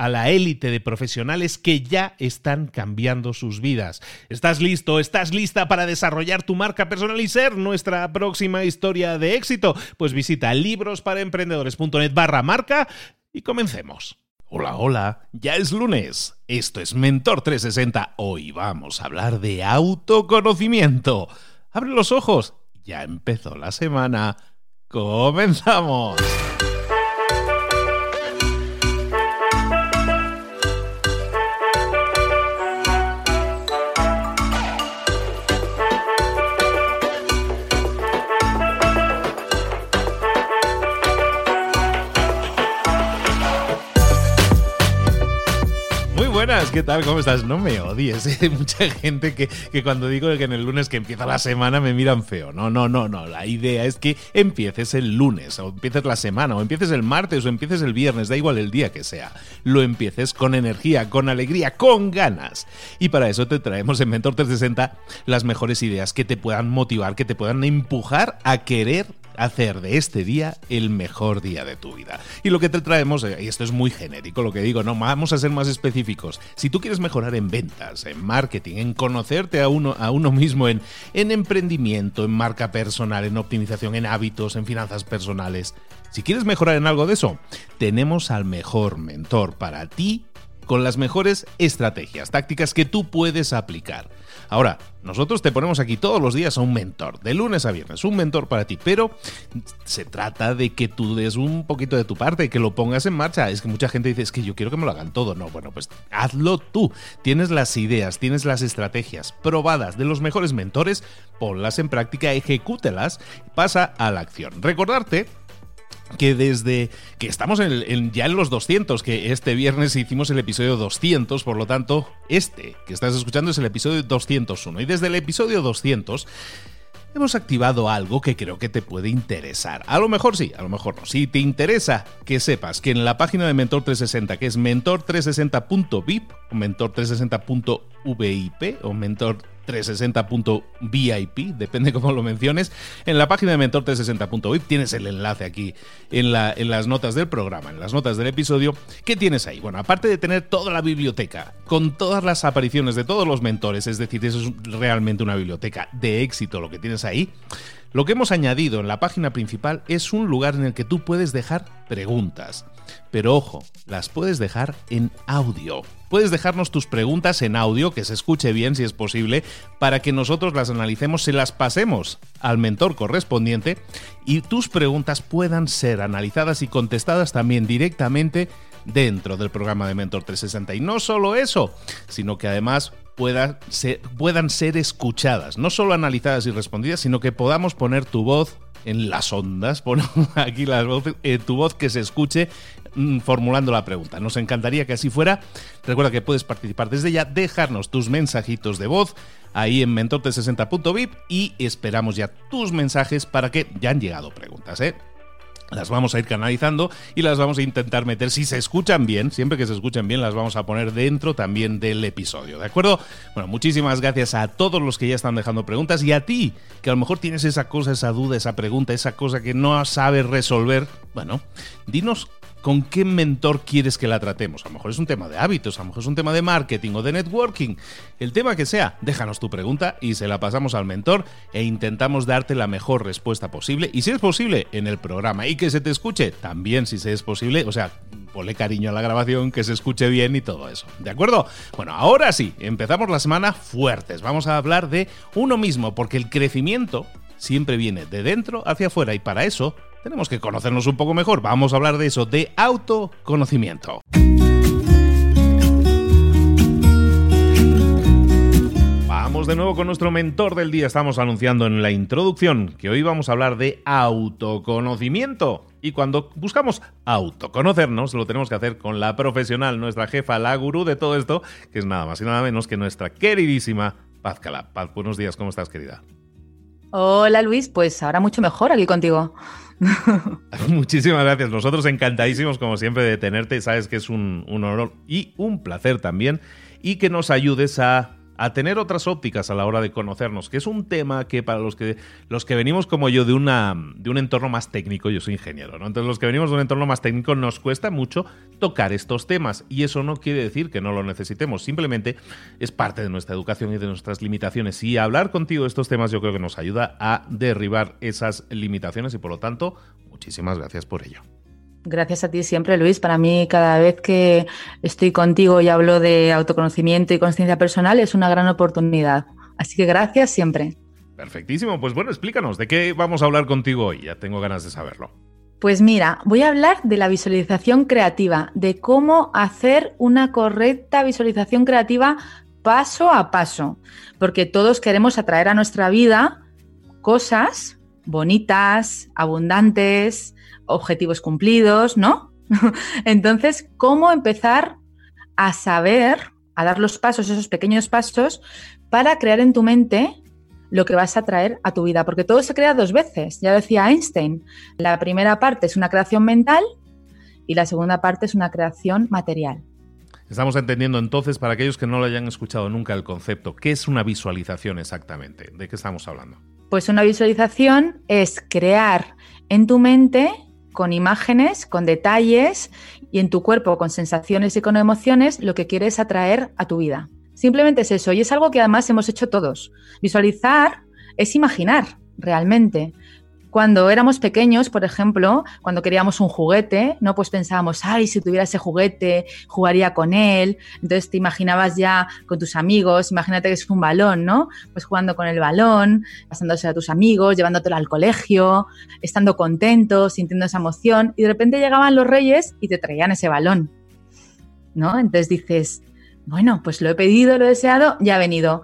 a la élite de profesionales que ya están cambiando sus vidas. ¿Estás listo? ¿Estás lista para desarrollar tu marca personal y ser nuestra próxima historia de éxito? Pues visita librosparaemprendedores.net barra marca y comencemos. Hola, hola, ya es lunes. Esto es Mentor 360. Hoy vamos a hablar de autoconocimiento. Abre los ojos. Ya empezó la semana. ¡Comenzamos! ¿Qué tal? ¿Cómo estás? No me odies. Hay mucha gente que, que, cuando digo que en el lunes que empieza la semana me miran feo. No, no, no, no. La idea es que empieces el lunes, o empieces la semana, o empieces el martes, o empieces el viernes, da igual el día que sea. Lo empieces con energía, con alegría, con ganas. Y para eso te traemos en Mentor 360 las mejores ideas que te puedan motivar, que te puedan empujar a querer hacer de este día el mejor día de tu vida. Y lo que te traemos, eh, y esto es muy genérico lo que digo, no, vamos a ser más específicos. Si tú quieres mejorar en ventas, en marketing, en conocerte a uno, a uno mismo, en, en emprendimiento, en marca personal, en optimización, en hábitos, en finanzas personales, si quieres mejorar en algo de eso, tenemos al mejor mentor para ti con las mejores estrategias, tácticas que tú puedes aplicar. Ahora, nosotros te ponemos aquí todos los días a un mentor, de lunes a viernes, un mentor para ti, pero se trata de que tú des un poquito de tu parte, que lo pongas en marcha. Es que mucha gente dice, es que yo quiero que me lo hagan todo. No, bueno, pues hazlo tú. Tienes las ideas, tienes las estrategias probadas de los mejores mentores, ponlas en práctica, ejecútelas, pasa a la acción. Recordarte que desde que estamos en, ya en los 200, que este viernes hicimos el episodio 200, por lo tanto, este que estás escuchando es el episodio 201. Y desde el episodio 200 hemos activado algo que creo que te puede interesar. A lo mejor sí, a lo mejor no. Si te interesa, que sepas que en la página de Mentor 360, que es mentor360.vip, o mentor360.vip, o mentor 360.vip, depende cómo lo menciones. En la página de mentor360.vip tienes el enlace aquí en, la, en las notas del programa, en las notas del episodio. ¿Qué tienes ahí? Bueno, aparte de tener toda la biblioteca, con todas las apariciones de todos los mentores, es decir, eso es realmente una biblioteca de éxito lo que tienes ahí. Lo que hemos añadido en la página principal es un lugar en el que tú puedes dejar preguntas. Pero ojo, las puedes dejar en audio. Puedes dejarnos tus preguntas en audio, que se escuche bien si es posible, para que nosotros las analicemos, y las pasemos al mentor correspondiente y tus preguntas puedan ser analizadas y contestadas también directamente dentro del programa de Mentor 360. Y no solo eso, sino que además puedan ser escuchadas, no solo analizadas y respondidas, sino que podamos poner tu voz en las ondas, pon aquí las voces, eh, tu voz que se escuche mm, formulando la pregunta. Nos encantaría que así fuera. Recuerda que puedes participar desde ya, dejarnos tus mensajitos de voz ahí en mentorte60.vip y esperamos ya tus mensajes para que ya han llegado preguntas, ¿eh? Las vamos a ir canalizando y las vamos a intentar meter, si se escuchan bien, siempre que se escuchen bien, las vamos a poner dentro también del episodio, ¿de acuerdo? Bueno, muchísimas gracias a todos los que ya están dejando preguntas y a ti, que a lo mejor tienes esa cosa, esa duda, esa pregunta, esa cosa que no sabes resolver. Bueno, dinos con qué mentor quieres que la tratemos. A lo mejor es un tema de hábitos, a lo mejor es un tema de marketing o de networking. El tema que sea, déjanos tu pregunta y se la pasamos al mentor e intentamos darte la mejor respuesta posible. Y si es posible, en el programa. Y que se te escuche también, si es posible. O sea, ponle cariño a la grabación, que se escuche bien y todo eso. ¿De acuerdo? Bueno, ahora sí, empezamos la semana fuertes. Vamos a hablar de uno mismo, porque el crecimiento siempre viene de dentro hacia afuera y para eso tenemos que conocernos un poco mejor. Vamos a hablar de eso, de autoconocimiento. Vamos de nuevo con nuestro mentor del día. Estamos anunciando en la introducción que hoy vamos a hablar de autoconocimiento. Y cuando buscamos autoconocernos, lo tenemos que hacer con la profesional, nuestra jefa, la gurú de todo esto, que es nada más y nada menos que nuestra queridísima Paz Calab. Paz, buenos días, ¿cómo estás, querida? Hola Luis, pues ahora mucho mejor aquí contigo. Muchísimas gracias. Nosotros encantadísimos, como siempre, de tenerte. Sabes que es un, un honor y un placer también. Y que nos ayudes a a tener otras ópticas a la hora de conocernos, que es un tema que para los que, los que venimos como yo de, una, de un entorno más técnico, yo soy ingeniero, ¿no? Entonces los que venimos de un entorno más técnico nos cuesta mucho tocar estos temas y eso no quiere decir que no lo necesitemos, simplemente es parte de nuestra educación y de nuestras limitaciones y hablar contigo de estos temas yo creo que nos ayuda a derribar esas limitaciones y por lo tanto, muchísimas gracias por ello. Gracias a ti siempre, Luis. Para mí, cada vez que estoy contigo y hablo de autoconocimiento y conciencia personal, es una gran oportunidad. Así que gracias siempre. Perfectísimo. Pues bueno, explícanos, ¿de qué vamos a hablar contigo hoy? Ya tengo ganas de saberlo. Pues mira, voy a hablar de la visualización creativa, de cómo hacer una correcta visualización creativa paso a paso, porque todos queremos atraer a nuestra vida cosas bonitas, abundantes, objetivos cumplidos, ¿no? Entonces, ¿cómo empezar a saber, a dar los pasos, esos pequeños pasos, para crear en tu mente lo que vas a traer a tu vida? Porque todo se crea dos veces, ya decía Einstein. La primera parte es una creación mental y la segunda parte es una creación material. Estamos entendiendo entonces, para aquellos que no lo hayan escuchado nunca el concepto, ¿qué es una visualización exactamente? ¿De qué estamos hablando? Pues una visualización es crear en tu mente con imágenes, con detalles y en tu cuerpo con sensaciones y con emociones lo que quieres atraer a tu vida. Simplemente es eso y es algo que además hemos hecho todos. Visualizar es imaginar realmente. Cuando éramos pequeños, por ejemplo, cuando queríamos un juguete, no pues pensábamos, ay, si tuviera ese juguete, jugaría con él. Entonces te imaginabas ya con tus amigos, imagínate que es un balón, ¿no? Pues jugando con el balón, pasándose a tus amigos, llevándotelo al colegio, estando contento, sintiendo esa emoción, y de repente llegaban los reyes y te traían ese balón, ¿no? Entonces dices, bueno, pues lo he pedido, lo he deseado, ya ha venido.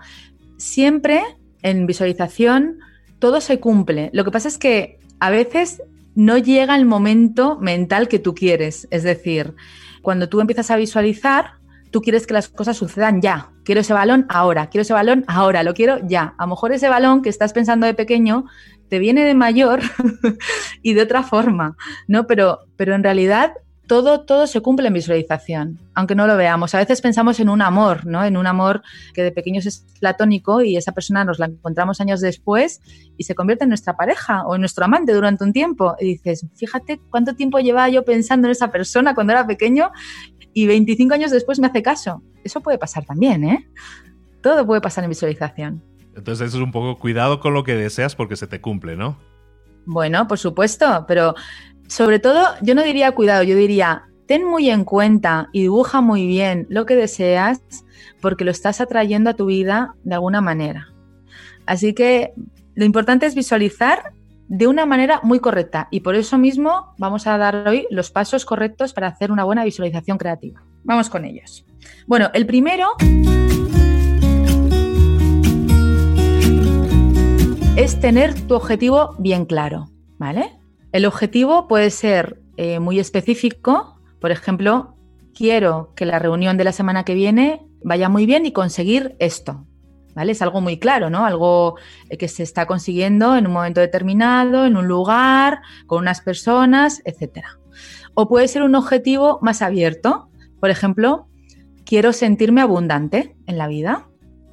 Siempre en visualización todo se cumple. Lo que pasa es que a veces no llega el momento mental que tú quieres. Es decir, cuando tú empiezas a visualizar, tú quieres que las cosas sucedan ya. Quiero ese balón ahora, quiero ese balón ahora, lo quiero ya. A lo mejor ese balón que estás pensando de pequeño te viene de mayor y de otra forma, ¿no? Pero, pero en realidad todo, todo se cumple en visualización, aunque no lo veamos. A veces pensamos en un amor, ¿no? En un amor que de pequeños es platónico y esa persona nos la encontramos años después y se convierte en nuestra pareja o en nuestro amante durante un tiempo. Y dices, fíjate cuánto tiempo llevaba yo pensando en esa persona cuando era pequeño y 25 años después me hace caso. Eso puede pasar también, ¿eh? Todo puede pasar en visualización. Entonces eso es un poco cuidado con lo que deseas porque se te cumple, ¿no? Bueno, por supuesto, pero sobre todo, yo no diría cuidado, yo diría, ten muy en cuenta y dibuja muy bien lo que deseas porque lo estás atrayendo a tu vida de alguna manera. Así que lo importante es visualizar de una manera muy correcta y por eso mismo vamos a dar hoy los pasos correctos para hacer una buena visualización creativa. Vamos con ellos. Bueno, el primero es tener tu objetivo bien claro. ¿vale? El objetivo puede ser eh, muy específico, por ejemplo, quiero que la reunión de la semana que viene vaya muy bien y conseguir esto. ¿Vale? Es algo muy claro, ¿no? Algo eh, que se está consiguiendo en un momento determinado, en un lugar, con unas personas, etc. O puede ser un objetivo más abierto. Por ejemplo, quiero sentirme abundante en la vida.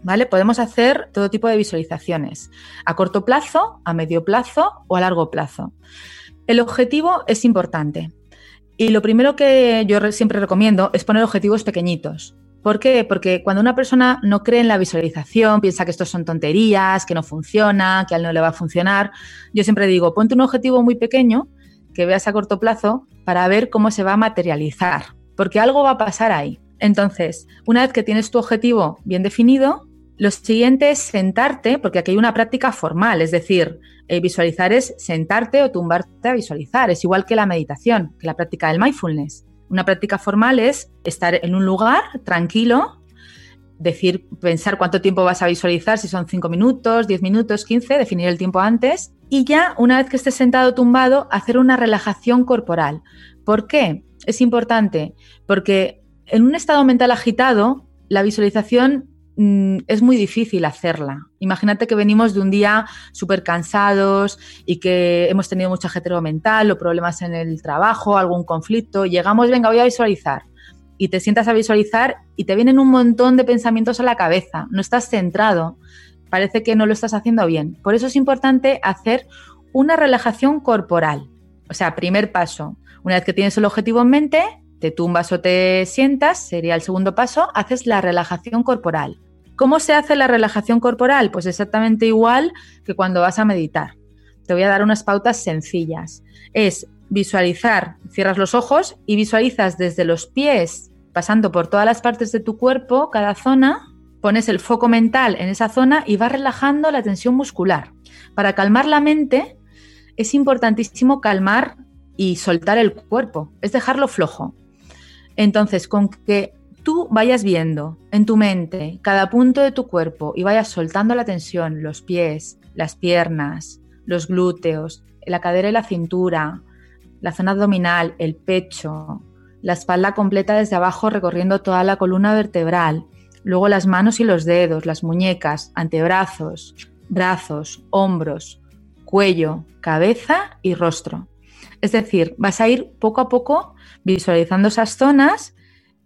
¿Vale? Podemos hacer todo tipo de visualizaciones, a corto plazo, a medio plazo o a largo plazo. El objetivo es importante. Y lo primero que yo siempre recomiendo es poner objetivos pequeñitos. ¿Por qué? Porque cuando una persona no cree en la visualización, piensa que estos son tonterías, que no funciona, que a él no le va a funcionar, yo siempre digo, ponte un objetivo muy pequeño que veas a corto plazo para ver cómo se va a materializar, porque algo va a pasar ahí. Entonces, una vez que tienes tu objetivo bien definido, lo siguiente es sentarte, porque aquí hay una práctica formal, es decir, eh, visualizar es sentarte o tumbarte a visualizar, es igual que la meditación, que la práctica del mindfulness. Una práctica formal es estar en un lugar tranquilo, decir, pensar cuánto tiempo vas a visualizar, si son 5 minutos, 10 minutos, 15, definir el tiempo antes y ya una vez que estés sentado tumbado, hacer una relajación corporal. ¿Por qué? Es importante porque en un estado mental agitado, la visualización es muy difícil hacerla. Imagínate que venimos de un día súper cansados y que hemos tenido mucha ajetero mental o problemas en el trabajo, algún conflicto. Llegamos, venga, voy a visualizar. Y te sientas a visualizar y te vienen un montón de pensamientos a la cabeza. No estás centrado. Parece que no lo estás haciendo bien. Por eso es importante hacer una relajación corporal. O sea, primer paso. Una vez que tienes el objetivo en mente, te tumbas o te sientas, sería el segundo paso, haces la relajación corporal. ¿Cómo se hace la relajación corporal? Pues exactamente igual que cuando vas a meditar. Te voy a dar unas pautas sencillas. Es visualizar, cierras los ojos y visualizas desde los pies, pasando por todas las partes de tu cuerpo, cada zona, pones el foco mental en esa zona y vas relajando la tensión muscular. Para calmar la mente es importantísimo calmar y soltar el cuerpo, es dejarlo flojo. Entonces, con que tú vayas viendo en tu mente cada punto de tu cuerpo y vayas soltando la tensión, los pies, las piernas, los glúteos, la cadera y la cintura, la zona abdominal, el pecho, la espalda completa desde abajo recorriendo toda la columna vertebral, luego las manos y los dedos, las muñecas, antebrazos, brazos, hombros, cuello, cabeza y rostro. Es decir, vas a ir poco a poco visualizando esas zonas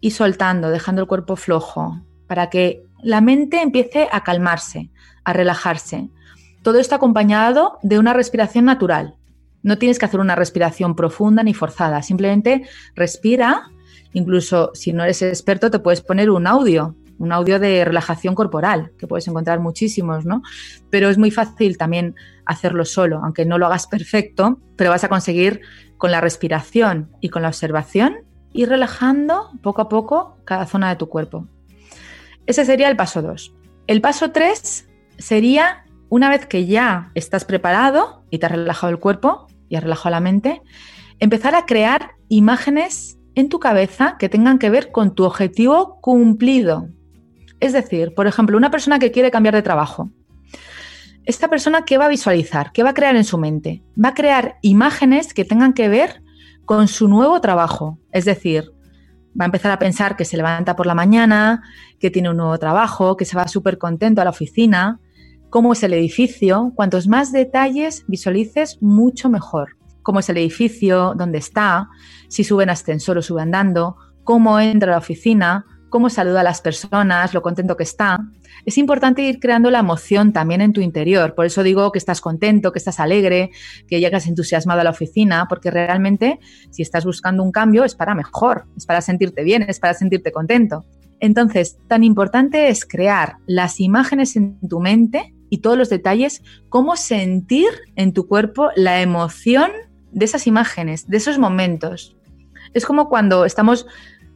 y soltando, dejando el cuerpo flojo, para que la mente empiece a calmarse, a relajarse. Todo esto acompañado de una respiración natural. No tienes que hacer una respiración profunda ni forzada, simplemente respira. Incluso si no eres experto, te puedes poner un audio, un audio de relajación corporal, que puedes encontrar muchísimos, ¿no? Pero es muy fácil también hacerlo solo, aunque no lo hagas perfecto, pero vas a conseguir con la respiración y con la observación ir relajando poco a poco cada zona de tu cuerpo. Ese sería el paso 2. El paso 3 sería, una vez que ya estás preparado y te has relajado el cuerpo y has relajado la mente, empezar a crear imágenes en tu cabeza que tengan que ver con tu objetivo cumplido. Es decir, por ejemplo, una persona que quiere cambiar de trabajo. Esta persona, ¿qué va a visualizar? ¿Qué va a crear en su mente? Va a crear imágenes que tengan que ver con su nuevo trabajo. Es decir, va a empezar a pensar que se levanta por la mañana, que tiene un nuevo trabajo, que se va súper contento a la oficina, cómo es el edificio. Cuantos más detalles visualices, mucho mejor. Cómo es el edificio, dónde está, si sube en ascensor o sube andando, cómo entra a la oficina, cómo saluda a las personas, lo contento que está. Es importante ir creando la emoción también en tu interior. Por eso digo que estás contento, que estás alegre, que llegas entusiasmado a la oficina, porque realmente si estás buscando un cambio es para mejor, es para sentirte bien, es para sentirte contento. Entonces, tan importante es crear las imágenes en tu mente y todos los detalles, cómo sentir en tu cuerpo la emoción de esas imágenes, de esos momentos. Es como cuando estamos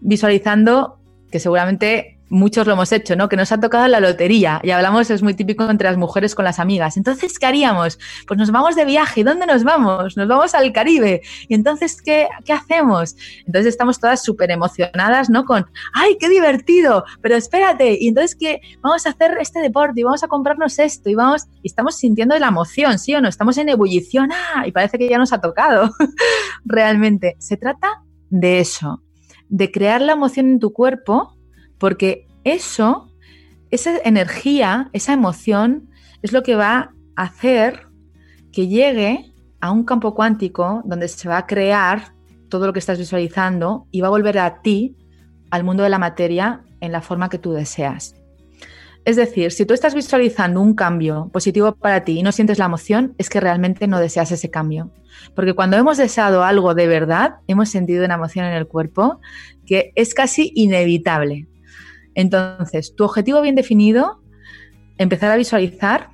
visualizando que seguramente muchos lo hemos hecho, ¿no? Que nos ha tocado la lotería y hablamos, es muy típico entre las mujeres con las amigas. Entonces, ¿qué haríamos? Pues nos vamos de viaje. ¿Dónde nos vamos? Nos vamos al Caribe. Y entonces, ¿qué, qué hacemos? Entonces estamos todas súper emocionadas, ¿no? Con, ¡ay, qué divertido! Pero espérate, y entonces, ¿qué? Vamos a hacer este deporte y vamos a comprarnos esto y vamos, y estamos sintiendo la emoción, ¿sí o no? Estamos en ebullición, ¡ah! Y parece que ya nos ha tocado. Realmente, se trata de eso, de crear la emoción en tu cuerpo porque eso, esa energía, esa emoción, es lo que va a hacer que llegue a un campo cuántico donde se va a crear todo lo que estás visualizando y va a volver a ti, al mundo de la materia, en la forma que tú deseas. Es decir, si tú estás visualizando un cambio positivo para ti y no sientes la emoción, es que realmente no deseas ese cambio. Porque cuando hemos deseado algo de verdad, hemos sentido una emoción en el cuerpo que es casi inevitable. Entonces, tu objetivo bien definido, empezar a visualizar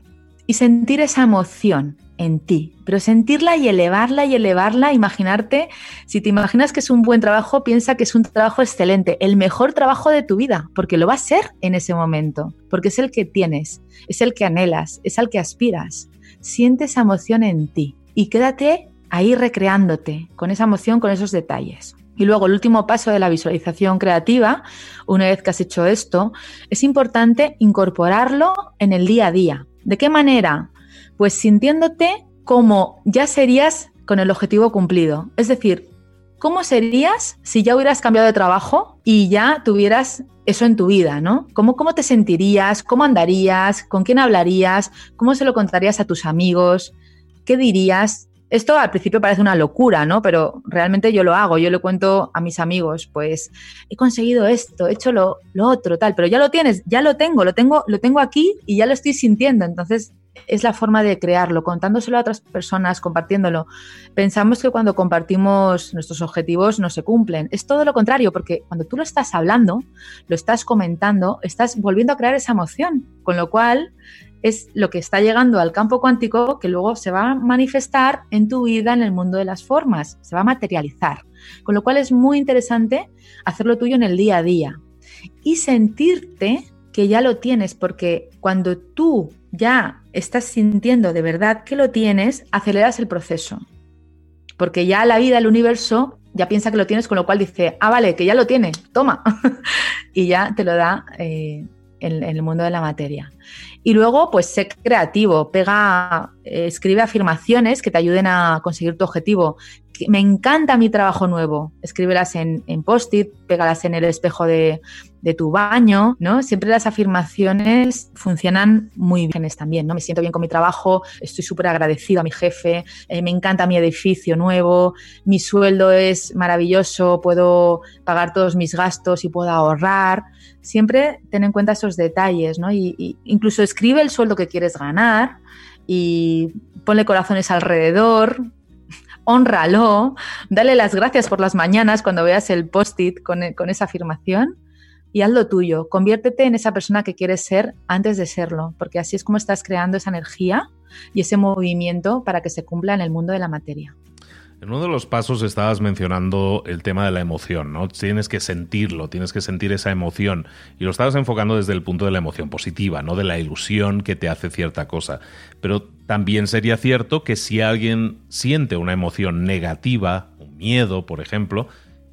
y sentir esa emoción en ti, pero sentirla y elevarla y elevarla, imaginarte, si te imaginas que es un buen trabajo, piensa que es un trabajo excelente, el mejor trabajo de tu vida, porque lo va a ser en ese momento, porque es el que tienes, es el que anhelas, es al que aspiras. Siente esa emoción en ti y quédate ahí recreándote con esa emoción, con esos detalles. Y luego el último paso de la visualización creativa, una vez que has hecho esto, es importante incorporarlo en el día a día. ¿De qué manera? Pues sintiéndote como ya serías con el objetivo cumplido. Es decir, ¿cómo serías si ya hubieras cambiado de trabajo y ya tuvieras eso en tu vida, ¿no? ¿Cómo, ¿Cómo te sentirías? ¿Cómo andarías? ¿Con quién hablarías? ¿Cómo se lo contarías a tus amigos? ¿Qué dirías? Esto al principio parece una locura, ¿no? Pero realmente yo lo hago, yo le cuento a mis amigos, pues he conseguido esto, he hecho lo, otro, tal, pero ya lo tienes, ya lo tengo, lo tengo, lo tengo aquí y ya lo estoy sintiendo. Entonces es la forma de crearlo, contándoselo a otras personas, compartiéndolo. Pensamos que cuando compartimos nuestros objetivos no se cumplen. Es todo lo contrario, porque cuando tú lo estás hablando, lo estás comentando, estás volviendo a crear esa emoción, con lo cual es lo que está llegando al campo cuántico que luego se va a manifestar en tu vida en el mundo de las formas, se va a materializar. Con lo cual es muy interesante hacerlo tuyo en el día a día y sentirte que ya lo tienes, porque cuando tú ya estás sintiendo de verdad que lo tienes, aceleras el proceso. Porque ya la vida, el universo, ya piensa que lo tienes, con lo cual dice, ah, vale, que ya lo tiene, toma. y ya te lo da eh, en, el mundo de la materia. Y luego, pues sé creativo, pega, eh, escribe afirmaciones que te ayuden a conseguir tu objetivo. Me encanta mi trabajo nuevo. Escríbelas en, post-it, pégalas en el espejo de, de, tu baño, ¿no? Siempre las afirmaciones funcionan muy bien también, ¿no? Me siento bien con mi trabajo, estoy súper agradecido a mi jefe, eh, me encanta mi edificio nuevo, mi sueldo es maravilloso, puedo pagar todos mis gastos y puedo ahorrar siempre ten en cuenta esos detalles, ¿no? Y, incluso escribe el sueldo que quieres ganar y ponle corazones alrededor, honralo, dale las gracias por las mañanas cuando veas el post-it con, con esa afirmación y haz lo tuyo. Conviértete en esa persona que quieres ser antes de serlo, porque así es como estás creando esa energía y ese movimiento para que se cumpla en el mundo de la materia. En uno de los pasos estabas mencionando el tema de la emoción, ¿no? Tienes que sentirlo, tienes que sentir esa emoción. Y lo estabas enfocando desde el punto de la emoción positiva, no de la ilusión que te hace cierta cosa. Pero también sería cierto que si alguien siente una emoción negativa, un miedo, por ejemplo,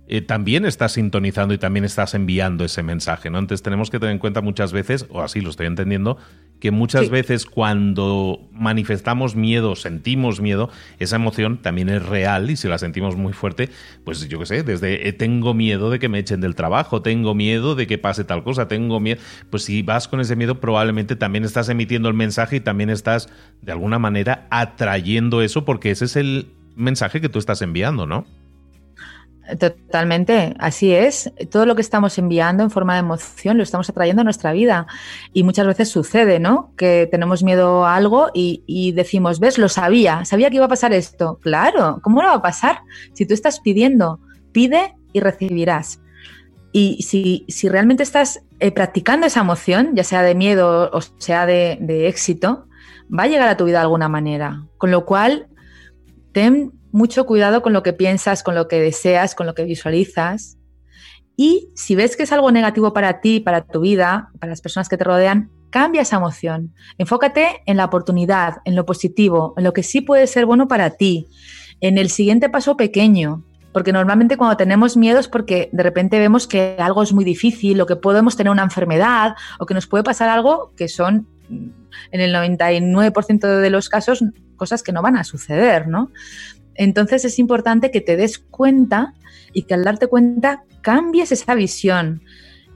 eh, también estás sintonizando y también estás enviando ese mensaje, ¿no? Entonces tenemos que tener en cuenta muchas veces, o así lo estoy entendiendo, que muchas veces cuando manifestamos miedo, sentimos miedo, esa emoción también es real y si la sentimos muy fuerte, pues yo qué sé, desde eh, tengo miedo de que me echen del trabajo, tengo miedo de que pase tal cosa, tengo miedo, pues si vas con ese miedo probablemente también estás emitiendo el mensaje y también estás de alguna manera atrayendo eso porque ese es el mensaje que tú estás enviando, ¿no? Totalmente, así es. Todo lo que estamos enviando en forma de emoción lo estamos atrayendo a nuestra vida. Y muchas veces sucede, ¿no? Que tenemos miedo a algo y, decimos, ves, lo sabía, sabía que iba a pasar esto. Claro, ¿cómo no va a pasar? Si tú estás pidiendo, pide y recibirás. Y si, realmente estás eh, practicando esa emoción, ya sea de miedo o sea de, de éxito, va a llegar a tu vida de alguna manera. Con lo cual, ten mucho cuidado con lo que piensas, con lo que deseas, con lo que visualizas Y si ves que es algo negativo para ti, para tu vida, para las personas que te rodean, cambia esa emoción. Enfócate en la oportunidad, en lo positivo, en lo que sí puede ser bueno para ti, en el siguiente paso pequeño. Porque normalmente cuando tenemos miedo es porque de repente vemos que algo es muy difícil o que podemos tener una enfermedad o que nos puede pasar algo que son en el 99% de los casos cosas que no van a suceder, ¿no? Entonces es importante que te des cuenta y que al darte cuenta cambies esa visión,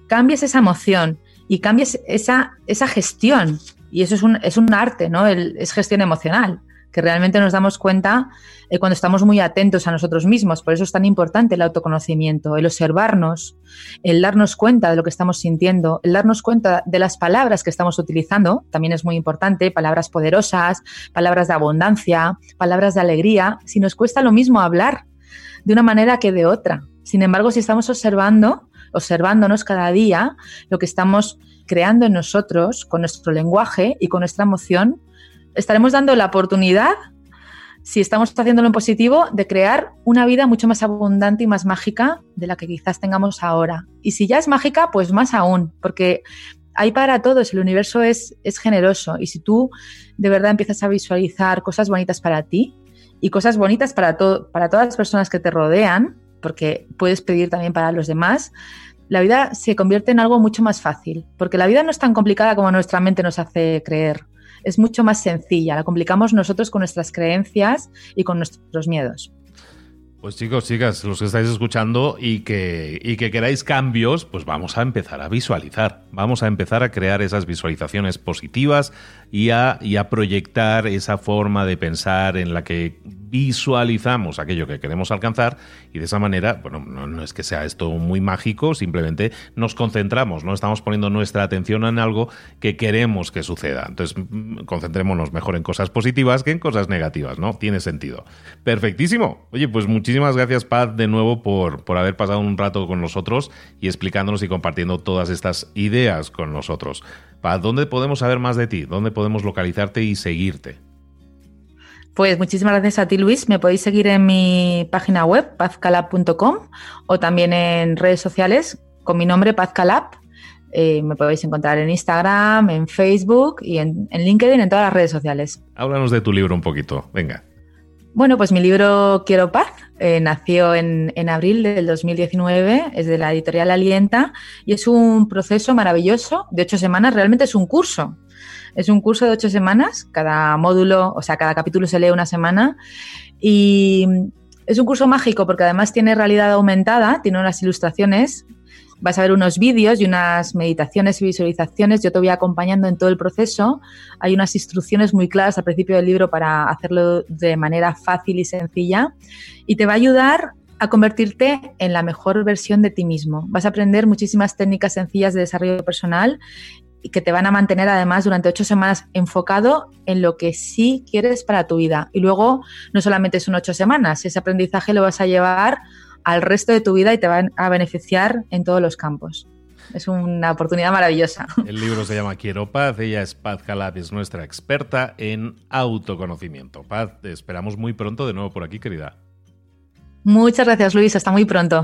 cambies esa emoción y cambies esa, esa gestión. Y eso es un, es un arte, ¿no? es gestión emocional que realmente nos damos cuenta eh, cuando estamos muy atentos a nosotros mismos. Por eso es tan importante el autoconocimiento, el observarnos, el darnos cuenta de lo que estamos sintiendo, el darnos cuenta de las palabras que estamos utilizando, también es muy importante, palabras poderosas, palabras de abundancia, palabras de alegría, si nos cuesta lo mismo hablar de una manera que de otra. Sin embargo, si estamos observando, observándonos cada día, lo que estamos creando en nosotros con nuestro lenguaje y con nuestra emoción, estaremos dando la oportunidad, si estamos haciéndolo en positivo, de crear una vida mucho más abundante y más mágica de la que quizás tengamos ahora. Y si ya es mágica, pues más aún, porque hay para todos, el universo es, es generoso y si tú de verdad empiezas a visualizar cosas bonitas para ti y cosas bonitas para, para todas las personas que te rodean, porque puedes pedir también para los demás, la vida se convierte en algo mucho más fácil, porque la vida no es tan complicada como nuestra mente nos hace creer es mucho más sencilla, la complicamos nosotros con nuestras creencias y con nuestros miedos. Pues chicos, chicas, los que estáis escuchando y que, y que queráis cambios, pues vamos a empezar a visualizar, vamos a empezar a crear esas visualizaciones positivas y a, y a proyectar esa forma de pensar en la que visualizamos aquello que queremos alcanzar y de esa manera, bueno, no, es que sea esto muy mágico, simplemente nos concentramos, no estamos poniendo nuestra atención en algo que queremos que suceda. Entonces, mm, concentrémonos mejor en cosas positivas que en cosas negativas, ¿no? Tiene sentido. Perfectísimo. Oye, pues muchísimas gracias, Paz, de nuevo por, por haber pasado un rato con nosotros y explicándonos y compartiendo todas estas ideas con nosotros. Paz, ¿dónde podemos saber más de ti? ¿Dónde podemos localizarte y seguirte? Pues muchísimas gracias a ti, Luis. Me podéis seguir en mi página web, pazcalab.com, o también en redes sociales con mi nombre, Pazcalab. Eh, me podéis encontrar en Instagram, en Facebook y en, LinkedIn, en todas las redes sociales. Háblanos de tu libro un poquito, venga. Bueno, pues mi libro Quiero Paz eh, nació en, en, abril del 2019, es de la editorial Alienta y es un proceso maravilloso de ocho semanas, realmente es un curso. Es un curso de ocho semanas, cada módulo, o sea, cada capítulo se lee una semana. Y es un curso mágico porque además tiene realidad aumentada, tiene unas ilustraciones, vas a ver unos vídeos y unas meditaciones y visualizaciones, yo te voy acompañando en todo el proceso, hay unas instrucciones muy claras al principio del libro para hacerlo de manera fácil y sencilla. Y te va a ayudar a convertirte en la mejor versión de ti mismo. Vas a aprender muchísimas técnicas sencillas de desarrollo personal y que te van a mantener además durante ocho semanas enfocado en lo que sí quieres para tu vida. Y luego no solamente son ocho semanas, ese aprendizaje lo vas a llevar al resto de tu vida y te van a beneficiar en todos los campos. Es una oportunidad maravillosa. El libro se llama Quiero Paz, ella es Paz Calab, es nuestra experta en autoconocimiento. Paz, te esperamos muy pronto de nuevo por aquí, querida. Muchas gracias, Luis, hasta muy pronto.